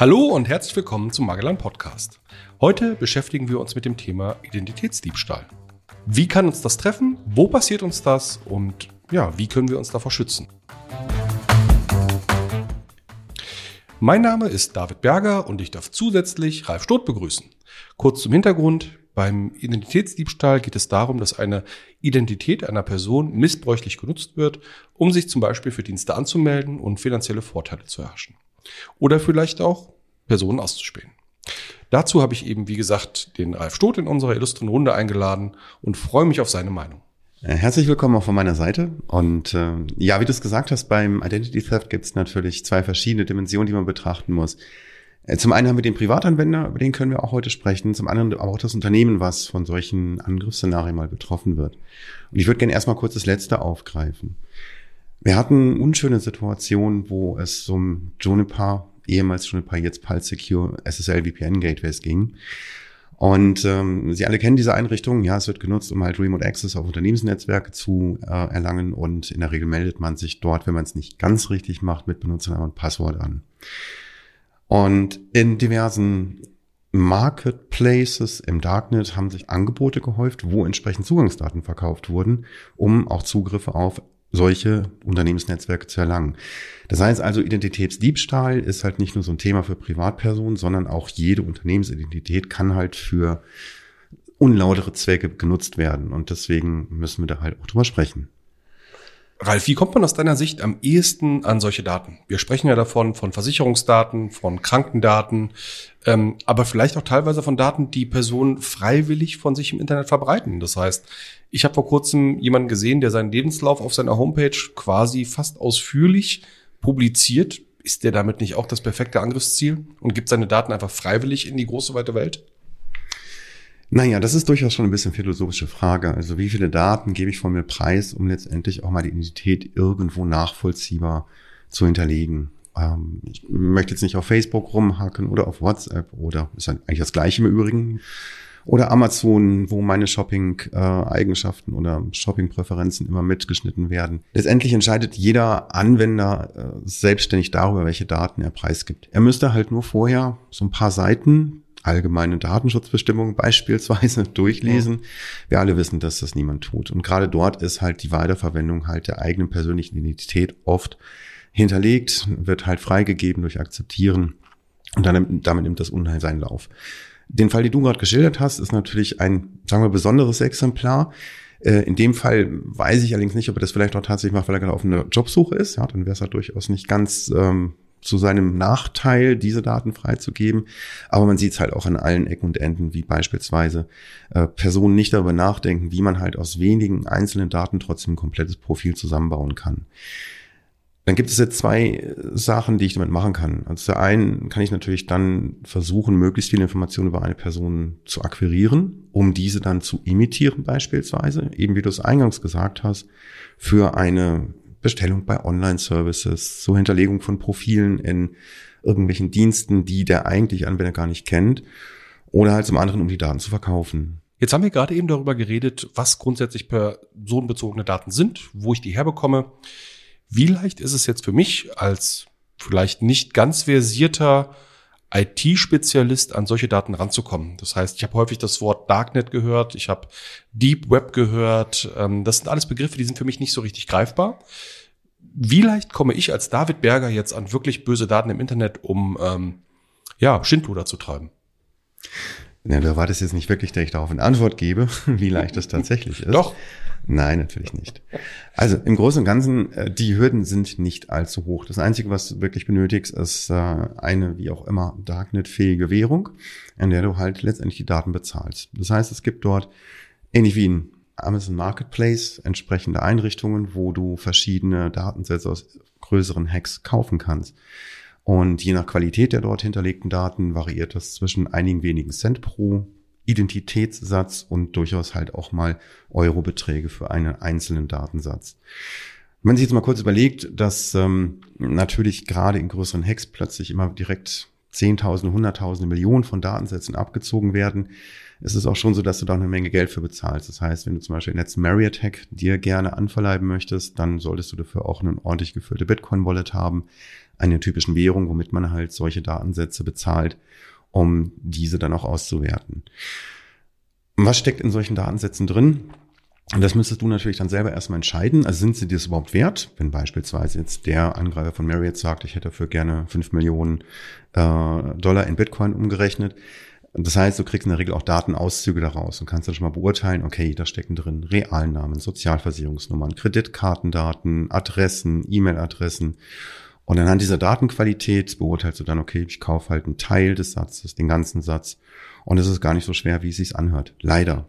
Hallo und herzlich willkommen zum Magellan Podcast. Heute beschäftigen wir uns mit dem Thema Identitätsdiebstahl. Wie kann uns das treffen? Wo passiert uns das? Und ja, wie können wir uns davor schützen? Mein Name ist David Berger und ich darf zusätzlich Ralf Stoth begrüßen. Kurz zum Hintergrund. Beim Identitätsdiebstahl geht es darum, dass eine Identität einer Person missbräuchlich genutzt wird, um sich zum Beispiel für Dienste anzumelden und finanzielle Vorteile zu erhaschen. Oder vielleicht auch Personen auszuspähen. Dazu habe ich eben, wie gesagt, den Ralf Stoth in unserer illustren Runde eingeladen und freue mich auf seine Meinung. Äh, herzlich willkommen auch von meiner Seite. Und äh, ja, wie du es gesagt hast, beim Identity Theft gibt es natürlich zwei verschiedene Dimensionen, die man betrachten muss. Äh, zum einen haben wir den Privatanwender, über den können wir auch heute sprechen. Zum anderen aber auch das Unternehmen, was von solchen Angriffsszenarien mal betroffen wird. Und ich würde gerne erstmal kurz das letzte aufgreifen. Wir hatten unschöne Situationen, wo es um Juniper ehemals Juniper, jetzt Pulse Secure SSL VPN Gateways ging. Und ähm, Sie alle kennen diese Einrichtung. Ja, es wird genutzt, um halt Remote Access auf Unternehmensnetzwerke zu äh, erlangen. Und in der Regel meldet man sich dort, wenn man es nicht ganz richtig macht, mit Benutzernamen und Passwort an. Und in diversen Marketplaces im Darknet haben sich Angebote gehäuft, wo entsprechend Zugangsdaten verkauft wurden, um auch Zugriffe auf solche Unternehmensnetzwerke zu erlangen. Das heißt also, Identitätsdiebstahl ist halt nicht nur so ein Thema für Privatpersonen, sondern auch jede Unternehmensidentität kann halt für unlautere Zwecke genutzt werden. Und deswegen müssen wir da halt auch drüber sprechen. Ralf, wie kommt man aus deiner Sicht am ehesten an solche Daten? Wir sprechen ja davon von Versicherungsdaten, von Krankendaten, ähm, aber vielleicht auch teilweise von Daten, die Personen freiwillig von sich im Internet verbreiten. Das heißt, ich habe vor kurzem jemanden gesehen, der seinen Lebenslauf auf seiner Homepage quasi fast ausführlich publiziert. Ist der damit nicht auch das perfekte Angriffsziel und gibt seine Daten einfach freiwillig in die große weite Welt? Naja, das ist durchaus schon ein bisschen philosophische Frage. Also wie viele Daten gebe ich von mir preis, um letztendlich auch mal die Identität irgendwo nachvollziehbar zu hinterlegen? Ähm, ich möchte jetzt nicht auf Facebook rumhacken oder auf WhatsApp oder ist eigentlich das gleiche im Übrigen. Oder Amazon, wo meine Shopping-Eigenschaften oder Shopping-Präferenzen immer mitgeschnitten werden. Letztendlich entscheidet jeder Anwender äh, selbstständig darüber, welche Daten er preisgibt. Er müsste halt nur vorher so ein paar Seiten allgemeine Datenschutzbestimmungen beispielsweise durchlesen. Ja. Wir alle wissen, dass das niemand tut. Und gerade dort ist halt die Weiterverwendung halt der eigenen persönlichen Identität oft hinterlegt, wird halt freigegeben durch Akzeptieren und dann, damit nimmt das Unheil seinen Lauf. Den Fall, den du gerade geschildert hast, ist natürlich ein, sagen wir, besonderes Exemplar. Äh, in dem Fall weiß ich allerdings nicht, ob er das vielleicht auch tatsächlich macht, weil er gerade auf einer Jobsuche ist. Ja, dann wäre es halt durchaus nicht ganz ähm, zu seinem Nachteil, diese Daten freizugeben. Aber man sieht es halt auch an allen Ecken und Enden, wie beispielsweise äh, Personen nicht darüber nachdenken, wie man halt aus wenigen einzelnen Daten trotzdem ein komplettes Profil zusammenbauen kann. Dann gibt es jetzt zwei Sachen, die ich damit machen kann. Also zur einen kann ich natürlich dann versuchen, möglichst viele Informationen über eine Person zu akquirieren, um diese dann zu imitieren beispielsweise, eben wie du es eingangs gesagt hast, für eine Bestellung bei Online-Services, zur Hinterlegung von Profilen in irgendwelchen Diensten, die der eigentliche Anwender gar nicht kennt, oder halt zum anderen, um die Daten zu verkaufen. Jetzt haben wir gerade eben darüber geredet, was grundsätzlich personenbezogene Daten sind, wo ich die herbekomme. Wie leicht ist es jetzt für mich als vielleicht nicht ganz versierter IT-Spezialist an solche Daten ranzukommen. Das heißt, ich habe häufig das Wort Darknet gehört, ich habe Deep Web gehört. Ähm, das sind alles Begriffe, die sind für mich nicht so richtig greifbar. Wie leicht komme ich als David Berger jetzt an wirklich böse Daten im Internet, um ähm, ja, Schindluder zu treiben? Ja, du erwartest jetzt nicht wirklich, dass ich darauf eine Antwort gebe, wie leicht das tatsächlich ist. Doch. Nein, natürlich nicht. Also im Großen und Ganzen, äh, die Hürden sind nicht allzu hoch. Das Einzige, was du wirklich benötigst, ist äh, eine, wie auch immer, Darknet-fähige Währung, in der du halt letztendlich die Daten bezahlst. Das heißt, es gibt dort, ähnlich wie ein Amazon Marketplace, entsprechende Einrichtungen, wo du verschiedene Datensätze aus größeren Hacks kaufen kannst. Und je nach Qualität der dort hinterlegten Daten variiert das zwischen einigen wenigen Cent pro Identitätssatz und durchaus halt auch mal Eurobeträge für einen einzelnen Datensatz. Wenn man sich jetzt mal kurz überlegt, dass ähm, natürlich gerade in größeren Hacks plötzlich immer direkt Zehntausende, Hunderttausende, Millionen von Datensätzen abgezogen werden, ist es auch schon so, dass du da eine Menge Geld für bezahlst. Das heißt, wenn du zum Beispiel jetzt Marriott Hack dir gerne anverleiben möchtest, dann solltest du dafür auch eine ordentlich gefüllte Bitcoin-Wallet haben, eine typischen Währung, womit man halt solche Datensätze bezahlt, um diese dann auch auszuwerten. Was steckt in solchen Datensätzen drin? Und das müsstest du natürlich dann selber erstmal entscheiden. Also sind sie dir das überhaupt wert? Wenn beispielsweise jetzt der Angreifer von Marriott sagt, ich hätte dafür gerne fünf Millionen äh, Dollar in Bitcoin umgerechnet. Das heißt, du kriegst in der Regel auch Datenauszüge daraus und kannst dann schon mal beurteilen, okay, da stecken drin Realnamen, Sozialversicherungsnummern, Kreditkartendaten, Adressen, E-Mail-Adressen. Und anhand dieser Datenqualität beurteilst du dann, okay, ich kaufe halt einen Teil des Satzes, den ganzen Satz. Und es ist gar nicht so schwer, wie es sich anhört. Leider.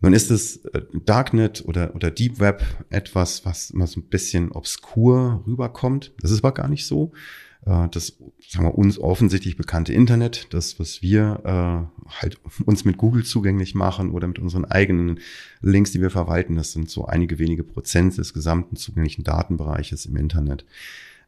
Nun ist es äh, Darknet oder, oder Deep Web etwas, was immer so ein bisschen obskur rüberkommt. Das ist aber gar nicht so. Äh, das, sagen wir, uns offensichtlich bekannte Internet, das, was wir äh, halt uns mit Google zugänglich machen oder mit unseren eigenen Links, die wir verwalten, das sind so einige wenige Prozent des gesamten zugänglichen Datenbereiches im Internet.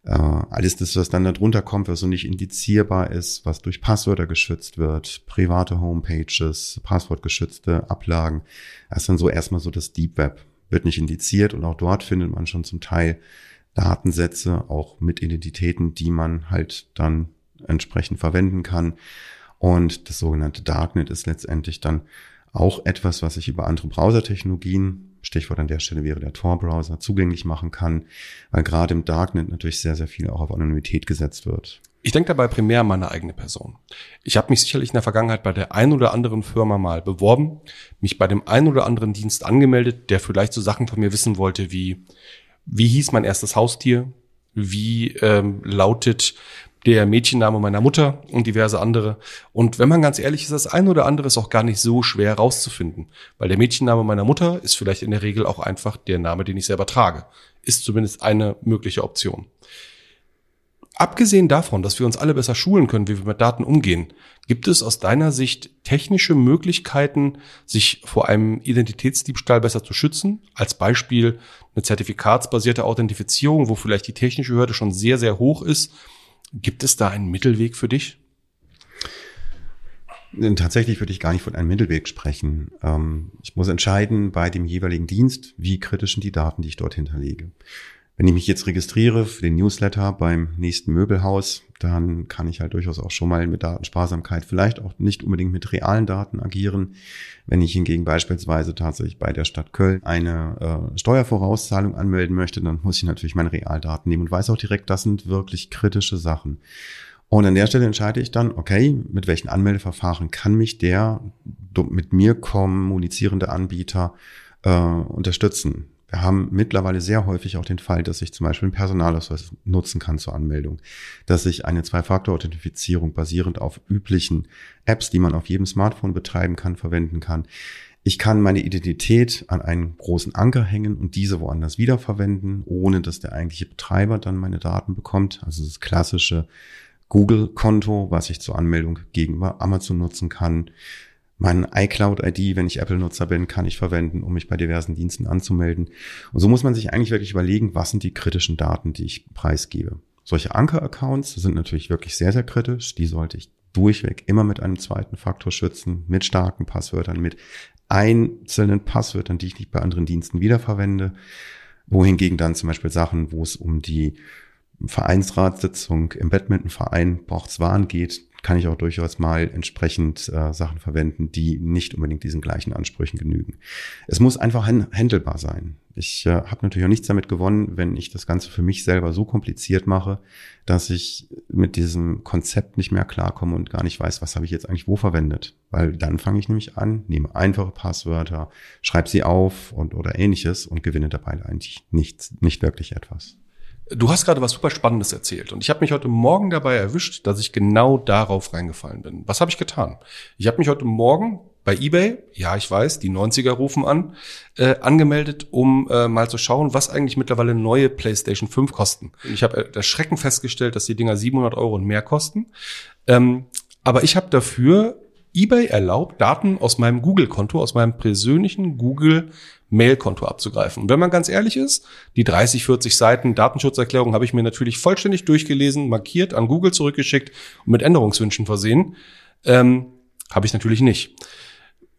Äh, alles das, was dann darunter kommt, was so nicht indizierbar ist, was durch Passwörter geschützt wird, private Homepages, passwortgeschützte Ablagen, das ist dann so erstmal so das Deep Web. Wird nicht indiziert und auch dort findet man schon zum Teil Datensätze, auch mit Identitäten, die man halt dann entsprechend verwenden kann. Und das sogenannte Darknet ist letztendlich dann auch etwas, was ich über andere Browsertechnologien Stichwort an der Stelle wäre der Tor-Browser, zugänglich machen kann, weil gerade im Darknet natürlich sehr, sehr viel auch auf Anonymität gesetzt wird. Ich denke dabei primär an meine eigene Person. Ich habe mich sicherlich in der Vergangenheit bei der ein oder anderen Firma mal beworben, mich bei dem ein oder anderen Dienst angemeldet, der vielleicht so Sachen von mir wissen wollte wie, wie hieß mein erstes Haustier, wie ähm, lautet der Mädchenname meiner Mutter und diverse andere. Und wenn man ganz ehrlich ist, das ein oder andere ist auch gar nicht so schwer rauszufinden, weil der Mädchenname meiner Mutter ist vielleicht in der Regel auch einfach der Name, den ich selber trage. Ist zumindest eine mögliche Option. Abgesehen davon, dass wir uns alle besser schulen können, wie wir mit Daten umgehen, gibt es aus deiner Sicht technische Möglichkeiten, sich vor einem Identitätsdiebstahl besser zu schützen? Als Beispiel eine zertifikatsbasierte Authentifizierung, wo vielleicht die technische Hürde schon sehr, sehr hoch ist Gibt es da einen Mittelweg für dich? Tatsächlich würde ich gar nicht von einem Mittelweg sprechen. Ähm, ich muss entscheiden bei dem jeweiligen Dienst, wie kritisch sind die Daten, die ich dort hinterlege. Wenn ich mich jetzt registriere für den Newsletter beim nächsten Möbelhaus, dann kann ich halt durchaus auch schon mal mit Datensparsamkeit vielleicht auch nicht unbedingt mit realen Daten agieren. Wenn ich hingegen beispielsweise tatsächlich bei der Stadt Köln eine äh, Steuervorauszahlung anmelden möchte, dann muss ich natürlich meine Realdaten nehmen und weiß auch direkt, das sind wirklich kritische Sachen. Und an der Stelle entscheide ich dann, okay, mit welchen Anmeldeverfahren kann mich der mit mir kommunizierende Anbieter äh, unterstützen. Wir haben mittlerweile sehr häufig auch den Fall, dass ich zum Beispiel einen Personalausweis nutzen kann zur Anmeldung, dass ich eine Zwei-Faktor-Authentifizierung basierend auf üblichen Apps, die man auf jedem Smartphone betreiben kann, verwenden kann. Ich kann meine Identität an einen großen Anker hängen und diese woanders wiederverwenden, ohne dass der eigentliche Betreiber dann meine Daten bekommt. Also das klassische Google-Konto, was ich zur Anmeldung gegenüber Amazon nutzen kann. Mein iCloud-ID, wenn ich Apple-Nutzer bin, kann ich verwenden, um mich bei diversen Diensten anzumelden. Und so muss man sich eigentlich wirklich überlegen, was sind die kritischen Daten, die ich preisgebe. Solche Anker-Accounts sind natürlich wirklich sehr, sehr kritisch. Die sollte ich durchweg immer mit einem zweiten Faktor schützen, mit starken Passwörtern, mit einzelnen Passwörtern, die ich nicht bei anderen Diensten wiederverwende. Wohingegen dann zum Beispiel Sachen, wo es um die Vereinsratssitzung im Badmintonverein Borchswan geht, kann ich auch durchaus mal entsprechend äh, Sachen verwenden, die nicht unbedingt diesen gleichen Ansprüchen genügen. Es muss einfach handelbar sein. Ich äh, habe natürlich auch nichts damit gewonnen, wenn ich das Ganze für mich selber so kompliziert mache, dass ich mit diesem Konzept nicht mehr klarkomme und gar nicht weiß, was habe ich jetzt eigentlich wo verwendet. Weil dann fange ich nämlich an, nehme einfache Passwörter, schreibe sie auf und oder ähnliches und gewinne dabei eigentlich nichts, nicht wirklich etwas. Du hast gerade was super Spannendes erzählt und ich habe mich heute Morgen dabei erwischt, dass ich genau darauf reingefallen bin. Was habe ich getan? Ich habe mich heute Morgen bei eBay, ja, ich weiß, die 90er rufen an, äh, angemeldet, um äh, mal zu schauen, was eigentlich mittlerweile neue PlayStation 5 kosten. Ich habe das Schrecken festgestellt, dass die Dinger 700 Euro und mehr kosten. Ähm, aber ich habe dafür eBay erlaubt, Daten aus meinem Google-Konto, aus meinem persönlichen Google Mailkonto abzugreifen. Und wenn man ganz ehrlich ist, die 30, 40 Seiten Datenschutzerklärung habe ich mir natürlich vollständig durchgelesen, markiert, an Google zurückgeschickt und mit Änderungswünschen versehen. Ähm, habe ich natürlich nicht.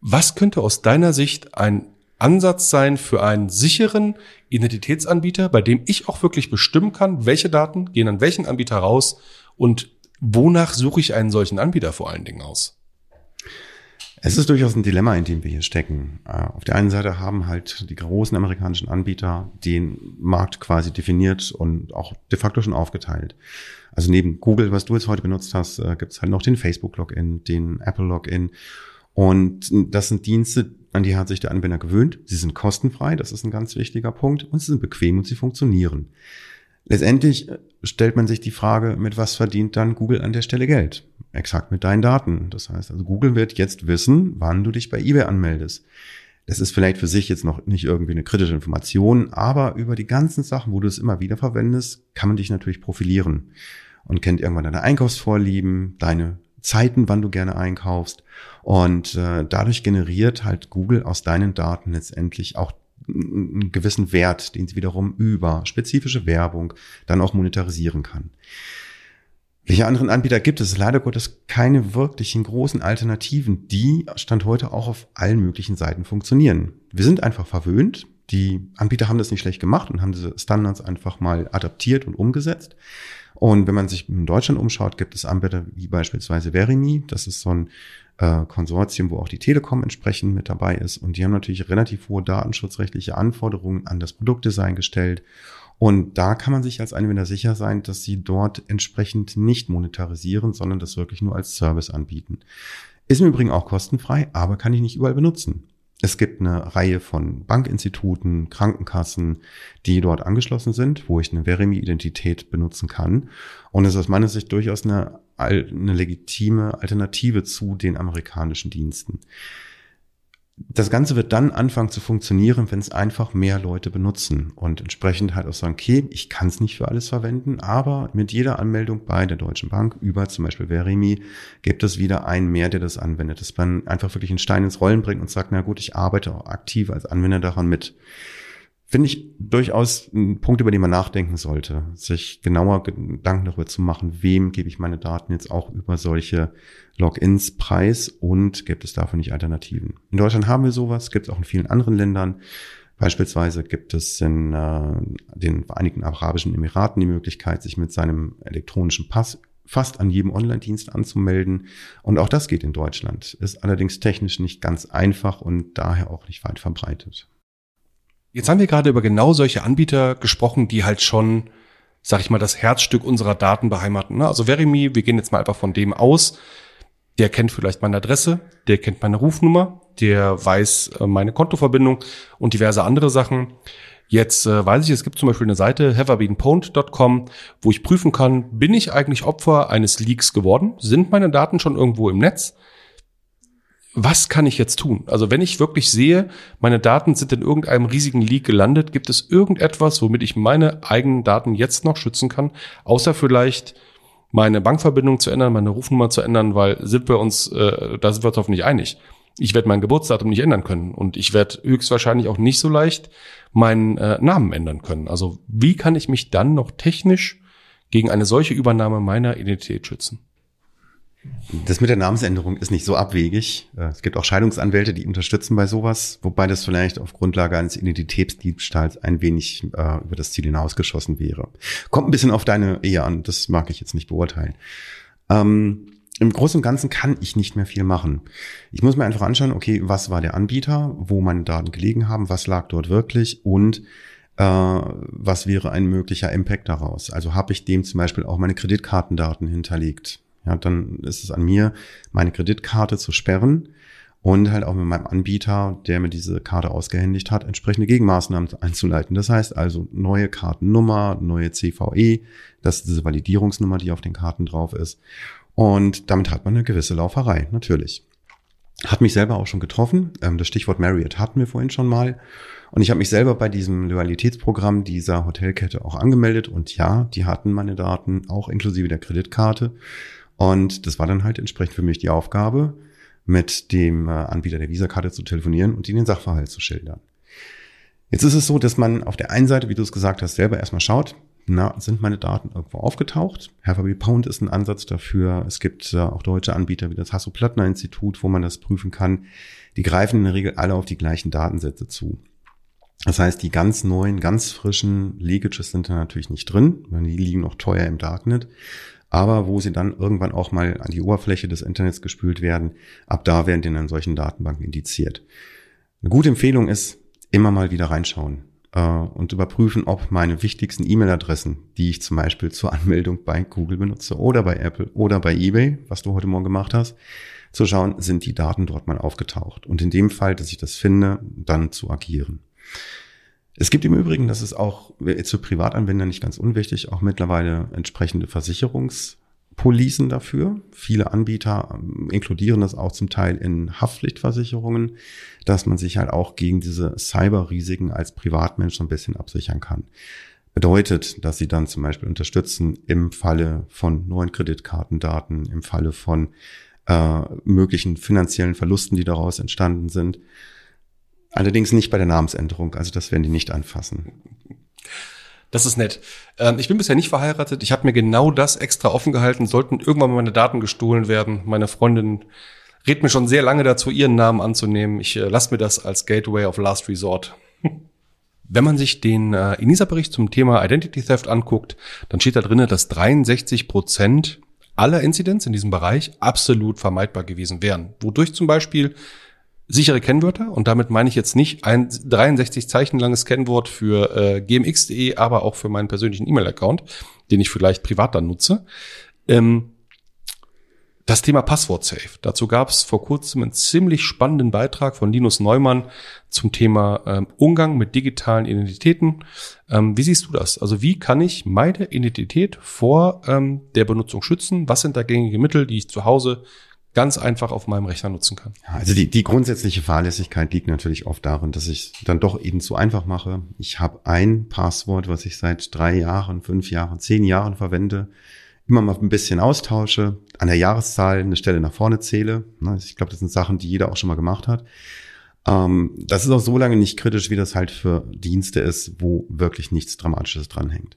Was könnte aus deiner Sicht ein Ansatz sein für einen sicheren Identitätsanbieter, bei dem ich auch wirklich bestimmen kann, welche Daten gehen an welchen Anbieter raus und wonach suche ich einen solchen Anbieter vor allen Dingen aus? Es ist durchaus ein Dilemma, in dem wir hier stecken. Äh, auf der einen Seite haben halt die großen amerikanischen Anbieter den Markt quasi definiert und auch de facto schon aufgeteilt. Also neben Google, was du jetzt heute benutzt hast, äh, gibt es halt noch den Facebook-Login, den Apple-Login. Und das sind Dienste, an die hat sich der Anwender gewöhnt. Sie sind kostenfrei, das ist ein ganz wichtiger Punkt. Und sie sind bequem und sie funktionieren. Letztendlich äh, stellt man sich die Frage, mit was verdient dann Google an der Stelle Geld? Exakt mit deinen Daten. Das heißt, also Google wird jetzt wissen, wann du dich bei eBay anmeldest. Das ist vielleicht für sich jetzt noch nicht irgendwie eine kritische Information, aber über die ganzen Sachen, wo du es immer wieder verwendest, kann man dich natürlich profilieren und kennt irgendwann deine Einkaufsvorlieben, deine Zeiten, wann du gerne einkaufst. Und äh, dadurch generiert halt Google aus deinen Daten letztendlich auch einen gewissen Wert, den sie wiederum über spezifische Werbung dann auch monetarisieren kann. Welche anderen Anbieter gibt es? Leider Gottes keine wirklichen großen Alternativen, die Stand heute auch auf allen möglichen Seiten funktionieren. Wir sind einfach verwöhnt. Die Anbieter haben das nicht schlecht gemacht und haben diese Standards einfach mal adaptiert und umgesetzt. Und wenn man sich in Deutschland umschaut, gibt es Anbieter wie beispielsweise Verimi. Das ist so ein äh, Konsortium, wo auch die Telekom entsprechend mit dabei ist. Und die haben natürlich relativ hohe datenschutzrechtliche Anforderungen an das Produktdesign gestellt. Und da kann man sich als Anwender sicher sein, dass sie dort entsprechend nicht monetarisieren, sondern das wirklich nur als Service anbieten. Ist im Übrigen auch kostenfrei, aber kann ich nicht überall benutzen. Es gibt eine Reihe von Bankinstituten, Krankenkassen, die dort angeschlossen sind, wo ich eine Verimi-Identität benutzen kann. Und es ist aus meiner Sicht durchaus eine, eine legitime Alternative zu den amerikanischen Diensten. Das Ganze wird dann anfangen zu funktionieren, wenn es einfach mehr Leute benutzen. Und entsprechend halt auch sagen, okay, ich kann es nicht für alles verwenden, aber mit jeder Anmeldung bei der Deutschen Bank über zum Beispiel Verimi gibt es wieder einen mehr, der das anwendet, dass man einfach wirklich einen Stein ins Rollen bringt und sagt, na gut, ich arbeite auch aktiv als Anwender daran mit finde ich durchaus ein Punkt, über den man nachdenken sollte, sich genauer Gedanken darüber zu machen, wem gebe ich meine Daten jetzt auch über solche Logins preis und gibt es dafür nicht Alternativen. In Deutschland haben wir sowas, gibt es auch in vielen anderen Ländern. Beispielsweise gibt es in äh, den Vereinigten Arabischen Emiraten die Möglichkeit, sich mit seinem elektronischen Pass fast an jedem Online-Dienst anzumelden. Und auch das geht in Deutschland. Ist allerdings technisch nicht ganz einfach und daher auch nicht weit verbreitet. Jetzt haben wir gerade über genau solche Anbieter gesprochen, die halt schon, sag ich mal, das Herzstück unserer Daten beheimaten. Ne? Also Verimi, wir gehen jetzt mal einfach von dem aus. Der kennt vielleicht meine Adresse, der kennt meine Rufnummer, der weiß äh, meine Kontoverbindung und diverse andere Sachen. Jetzt äh, weiß ich, es gibt zum Beispiel eine Seite haverbeenpwned.com, wo ich prüfen kann, bin ich eigentlich Opfer eines Leaks geworden? Sind meine Daten schon irgendwo im Netz? Was kann ich jetzt tun? Also wenn ich wirklich sehe, meine Daten sind in irgendeinem riesigen Leak gelandet, gibt es irgendetwas, womit ich meine eigenen Daten jetzt noch schützen kann, außer vielleicht meine Bankverbindung zu ändern, meine Rufnummer zu ändern, weil sind wir uns, äh, da sind wir uns hoffentlich einig. Ich werde mein Geburtsdatum nicht ändern können und ich werde höchstwahrscheinlich auch nicht so leicht meinen äh, Namen ändern können. Also wie kann ich mich dann noch technisch gegen eine solche Übernahme meiner Identität schützen? Das mit der Namensänderung ist nicht so abwegig. Äh, es gibt auch Scheidungsanwälte, die unterstützen bei sowas, wobei das vielleicht auf Grundlage eines Identitätsdiebstahls ein wenig äh, über das Ziel hinausgeschossen wäre. Kommt ein bisschen auf deine Ehe an, das mag ich jetzt nicht beurteilen. Ähm, Im Großen und Ganzen kann ich nicht mehr viel machen. Ich muss mir einfach anschauen, okay, was war der Anbieter, wo meine Daten gelegen haben, was lag dort wirklich und äh, was wäre ein möglicher Impact daraus? Also habe ich dem zum Beispiel auch meine Kreditkartendaten hinterlegt? Ja, dann ist es an mir, meine Kreditkarte zu sperren und halt auch mit meinem Anbieter, der mir diese Karte ausgehändigt hat, entsprechende Gegenmaßnahmen einzuleiten. Das heißt also neue Kartennummer, neue CVE, das ist diese Validierungsnummer, die auf den Karten drauf ist. Und damit hat man eine gewisse Lauferei, natürlich. Hat mich selber auch schon getroffen. Ähm, das Stichwort Marriott hatten wir vorhin schon mal. Und ich habe mich selber bei diesem Loyalitätsprogramm dieser Hotelkette auch angemeldet. Und ja, die hatten meine Daten auch inklusive der Kreditkarte. Und das war dann halt entsprechend für mich die Aufgabe, mit dem äh, Anbieter der Visakarte zu telefonieren und ihnen den Sachverhalt zu schildern. Jetzt ist es so, dass man auf der einen Seite, wie du es gesagt hast, selber erstmal schaut, na, sind meine Daten irgendwo aufgetaucht? Herfaby Pound ist ein Ansatz dafür. Es gibt äh, auch deutsche Anbieter wie das Hasso-Plattner-Institut, wo man das prüfen kann. Die greifen in der Regel alle auf die gleichen Datensätze zu. Das heißt, die ganz neuen, ganz frischen Leakages sind da natürlich nicht drin, weil die liegen noch teuer im Darknet. Aber wo sie dann irgendwann auch mal an die Oberfläche des Internets gespült werden, ab da werden die in solchen Datenbanken indiziert. Eine gute Empfehlung ist, immer mal wieder reinschauen äh, und überprüfen, ob meine wichtigsten E-Mail-Adressen, die ich zum Beispiel zur Anmeldung bei Google benutze oder bei Apple oder bei eBay, was du heute Morgen gemacht hast, zu schauen, sind die Daten dort mal aufgetaucht. Und in dem Fall, dass ich das finde, dann zu agieren. Es gibt im Übrigen, das ist auch zu Privatanwendern nicht ganz unwichtig, auch mittlerweile entsprechende Versicherungspolicen dafür. Viele Anbieter ähm, inkludieren das auch zum Teil in Haftpflichtversicherungen, dass man sich halt auch gegen diese Cyberrisiken als Privatmensch so ein bisschen absichern kann. Bedeutet, dass sie dann zum Beispiel unterstützen im Falle von neuen Kreditkartendaten, im Falle von äh, möglichen finanziellen Verlusten, die daraus entstanden sind. Allerdings nicht bei der Namensänderung, also das werden die nicht anfassen. Das ist nett. Ähm, ich bin bisher nicht verheiratet. Ich habe mir genau das extra offen gehalten. Sollten irgendwann meine Daten gestohlen werden. Meine Freundin rät mir schon sehr lange dazu, ihren Namen anzunehmen. Ich äh, lasse mir das als Gateway of Last Resort. Wenn man sich den äh, ENISA-Bericht zum Thema Identity Theft anguckt, dann steht da drinnen, dass 63 Prozent aller Incidents in diesem Bereich absolut vermeidbar gewesen wären. Wodurch zum Beispiel sichere Kennwörter, und damit meine ich jetzt nicht ein 63 Zeichen langes Kennwort für äh, gmx.de, aber auch für meinen persönlichen E-Mail-Account, den ich vielleicht privat dann nutze. Ähm, das Thema Passwort-Safe. Dazu gab es vor kurzem einen ziemlich spannenden Beitrag von Linus Neumann zum Thema ähm, Umgang mit digitalen Identitäten. Ähm, wie siehst du das? Also wie kann ich meine Identität vor ähm, der Benutzung schützen? Was sind da gängige Mittel, die ich zu Hause ganz einfach auf meinem Rechner nutzen kann? Also die, die grundsätzliche Fahrlässigkeit liegt natürlich oft darin, dass ich dann doch eben zu einfach mache. Ich habe ein Passwort, was ich seit drei Jahren, fünf Jahren, zehn Jahren verwende immer mal ein bisschen austausche, an der Jahreszahl eine Stelle nach vorne zähle. Ne, ich glaube, das sind Sachen, die jeder auch schon mal gemacht hat. Ähm, das ist auch so lange nicht kritisch, wie das halt für Dienste ist, wo wirklich nichts Dramatisches dranhängt.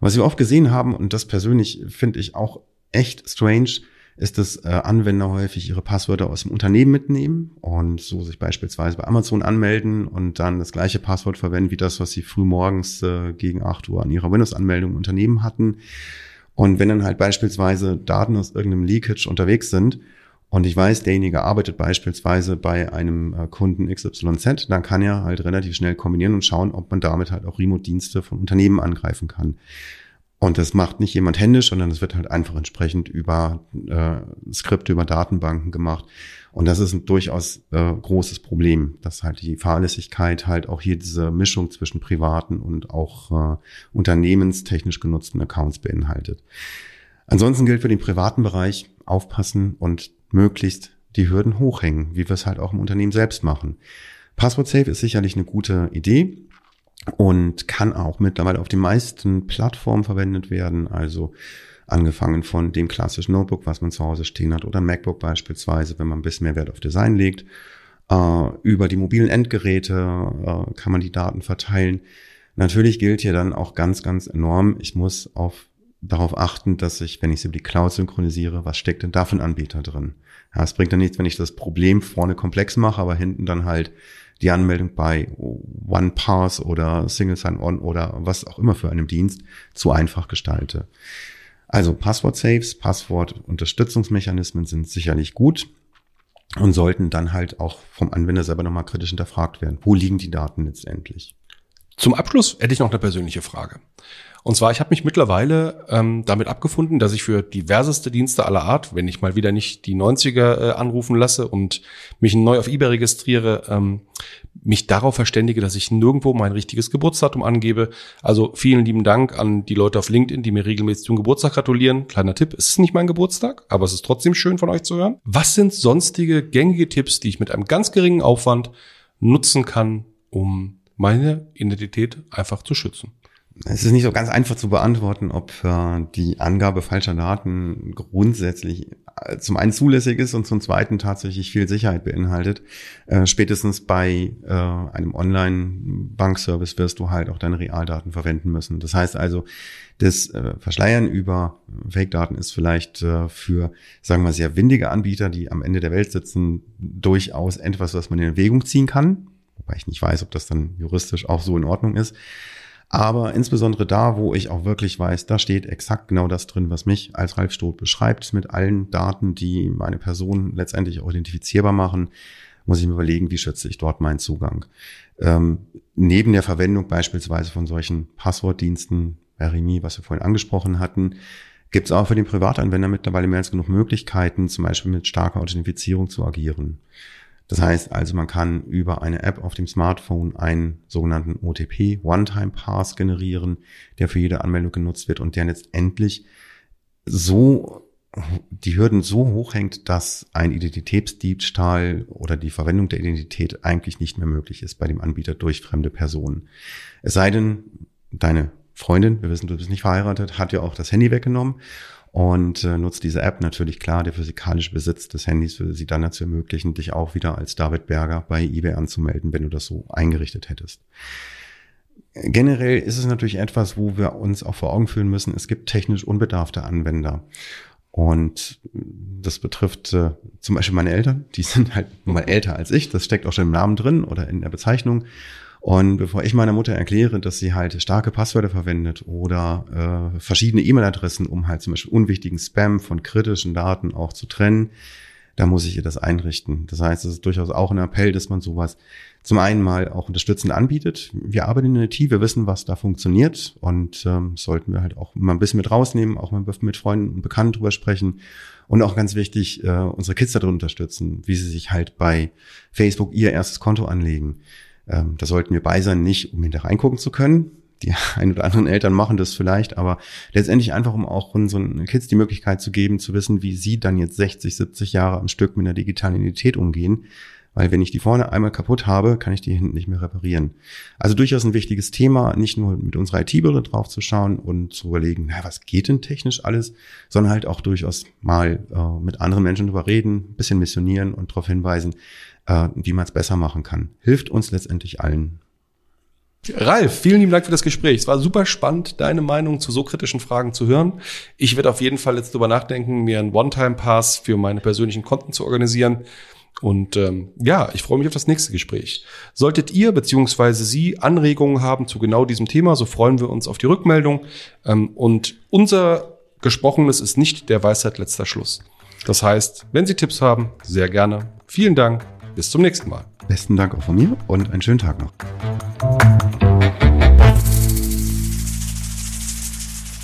Was wir oft gesehen haben, und das persönlich finde ich auch echt strange, ist, dass äh, Anwender häufig ihre Passwörter aus dem Unternehmen mitnehmen und so sich beispielsweise bei Amazon anmelden und dann das gleiche Passwort verwenden wie das, was sie früh morgens äh, gegen 8 Uhr an ihrer Windows-Anmeldung im Unternehmen hatten. Und wenn dann halt beispielsweise Daten aus irgendeinem Leakage unterwegs sind und ich weiß, derjenige arbeitet beispielsweise bei einem äh, Kunden XYZ, dann kann er halt relativ schnell kombinieren und schauen, ob man damit halt auch Remote-Dienste von Unternehmen angreifen kann. Und das macht nicht jemand händisch, sondern es wird halt einfach entsprechend über äh, Skripte, über Datenbanken gemacht. Und das ist ein durchaus äh, großes Problem, dass halt die Fahrlässigkeit halt auch hier diese Mischung zwischen privaten und auch äh, unternehmenstechnisch genutzten Accounts beinhaltet. Ansonsten gilt für den privaten Bereich aufpassen und möglichst die Hürden hochhängen, wie wir es halt auch im Unternehmen selbst machen. Passwort Safe ist sicherlich eine gute Idee und kann auch mittlerweile auf den meisten Plattformen verwendet werden. Also angefangen von dem klassischen Notebook, was man zu Hause stehen hat, oder ein MacBook beispielsweise, wenn man ein bisschen mehr Wert auf Design legt. Äh, über die mobilen Endgeräte äh, kann man die Daten verteilen. Natürlich gilt hier dann auch ganz, ganz enorm, ich muss auf, darauf achten, dass ich, wenn ich es über die Cloud synchronisiere, was steckt denn da für ein Anbieter drin? Ja, es bringt dann nichts, wenn ich das Problem vorne komplex mache, aber hinten dann halt die Anmeldung bei OnePass oder Single Sign-On oder was auch immer für einen Dienst zu einfach gestalte. Also Passwort-Saves, Passwort-Unterstützungsmechanismen sind sicherlich gut und sollten dann halt auch vom Anwender selber nochmal kritisch hinterfragt werden. Wo liegen die Daten letztendlich? Zum Abschluss hätte ich noch eine persönliche Frage. Und zwar, ich habe mich mittlerweile ähm, damit abgefunden, dass ich für diverseste Dienste aller Art, wenn ich mal wieder nicht die 90er äh, anrufen lasse und mich neu auf eBay registriere, ähm, mich darauf verständige, dass ich nirgendwo mein richtiges Geburtsdatum angebe. Also vielen lieben Dank an die Leute auf LinkedIn, die mir regelmäßig zum Geburtstag gratulieren. Kleiner Tipp, es ist nicht mein Geburtstag, aber es ist trotzdem schön von euch zu hören. Was sind sonstige gängige Tipps, die ich mit einem ganz geringen Aufwand nutzen kann, um meine Identität einfach zu schützen? Es ist nicht so ganz einfach zu beantworten, ob äh, die Angabe falscher Daten grundsätzlich äh, zum einen zulässig ist und zum zweiten tatsächlich viel Sicherheit beinhaltet. Äh, spätestens bei äh, einem Online-Bankservice wirst du halt auch deine Realdaten verwenden müssen. Das heißt also, das äh, Verschleiern über Fake-Daten ist vielleicht äh, für, sagen wir sehr windige Anbieter, die am Ende der Welt sitzen, durchaus etwas, was man in Erwägung ziehen kann. Wobei ich nicht weiß, ob das dann juristisch auch so in Ordnung ist. Aber insbesondere da, wo ich auch wirklich weiß, da steht exakt genau das drin, was mich als Ralf Stoth beschreibt, mit allen Daten, die meine Person letztendlich auch identifizierbar machen, muss ich mir überlegen, wie schütze ich dort meinen Zugang. Ähm, neben der Verwendung beispielsweise von solchen Passwortdiensten, RMI, was wir vorhin angesprochen hatten, gibt es auch für den Privatanwender mittlerweile mehr als genug Möglichkeiten, zum Beispiel mit starker Authentifizierung zu agieren. Das heißt also, man kann über eine App auf dem Smartphone einen sogenannten OTP, One-Time-Pass generieren, der für jede Anmeldung genutzt wird und der letztendlich so die Hürden so hoch hängt, dass ein Identitätsdiebstahl oder die Verwendung der Identität eigentlich nicht mehr möglich ist bei dem Anbieter durch fremde Personen. Es sei denn, deine Freundin, wir wissen, du bist nicht verheiratet, hat ja auch das Handy weggenommen und äh, nutzt diese App natürlich klar, der physikalische Besitz des Handys würde sie dann dazu ermöglichen, dich auch wieder als David Berger bei eBay anzumelden, wenn du das so eingerichtet hättest. Generell ist es natürlich etwas, wo wir uns auch vor Augen führen müssen, es gibt technisch unbedarfte Anwender. Und das betrifft äh, zum Beispiel meine Eltern, die sind halt nun mal älter als ich, das steckt auch schon im Namen drin oder in der Bezeichnung. Und bevor ich meiner Mutter erkläre, dass sie halt starke Passwörter verwendet oder äh, verschiedene E-Mail-Adressen, um halt zum Beispiel unwichtigen Spam von kritischen Daten auch zu trennen, da muss ich ihr das einrichten. Das heißt, es ist durchaus auch ein Appell, dass man sowas zum einen mal auch unterstützend anbietet. Wir arbeiten in der IT, wir wissen, was da funktioniert und ähm, sollten wir halt auch mal ein bisschen mit rausnehmen, auch mal mit Freunden und Bekannten drüber sprechen und auch ganz wichtig, äh, unsere Kids darin unterstützen, wie sie sich halt bei Facebook ihr erstes Konto anlegen. Ähm, da sollten wir bei sein, nicht um hinter reingucken zu können. Die ein oder anderen Eltern machen das vielleicht, aber letztendlich einfach, um auch unseren Kids die Möglichkeit zu geben, zu wissen, wie sie dann jetzt 60, 70 Jahre am Stück mit der digitalen Identität umgehen. Weil wenn ich die vorne einmal kaputt habe, kann ich die hinten nicht mehr reparieren. Also durchaus ein wichtiges Thema, nicht nur mit unserer IT-Brille drauf zu schauen und zu überlegen, na, was geht denn technisch alles, sondern halt auch durchaus mal äh, mit anderen Menschen drüber reden, bisschen missionieren und darauf hinweisen, äh, wie man es besser machen kann. Hilft uns letztendlich allen. Ralf, vielen lieben Dank für das Gespräch. Es war super spannend, deine Meinung zu so kritischen Fragen zu hören. Ich werde auf jeden Fall jetzt drüber nachdenken, mir einen One-Time-Pass für meine persönlichen Konten zu organisieren. Und ähm, ja, ich freue mich auf das nächste Gespräch. Solltet ihr beziehungsweise Sie Anregungen haben zu genau diesem Thema, so freuen wir uns auf die Rückmeldung. Ähm, und unser Gesprochenes ist nicht der Weisheit letzter Schluss. Das heißt, wenn Sie Tipps haben, sehr gerne. Vielen Dank bis zum nächsten Mal. Besten Dank auch von mir und einen schönen Tag noch.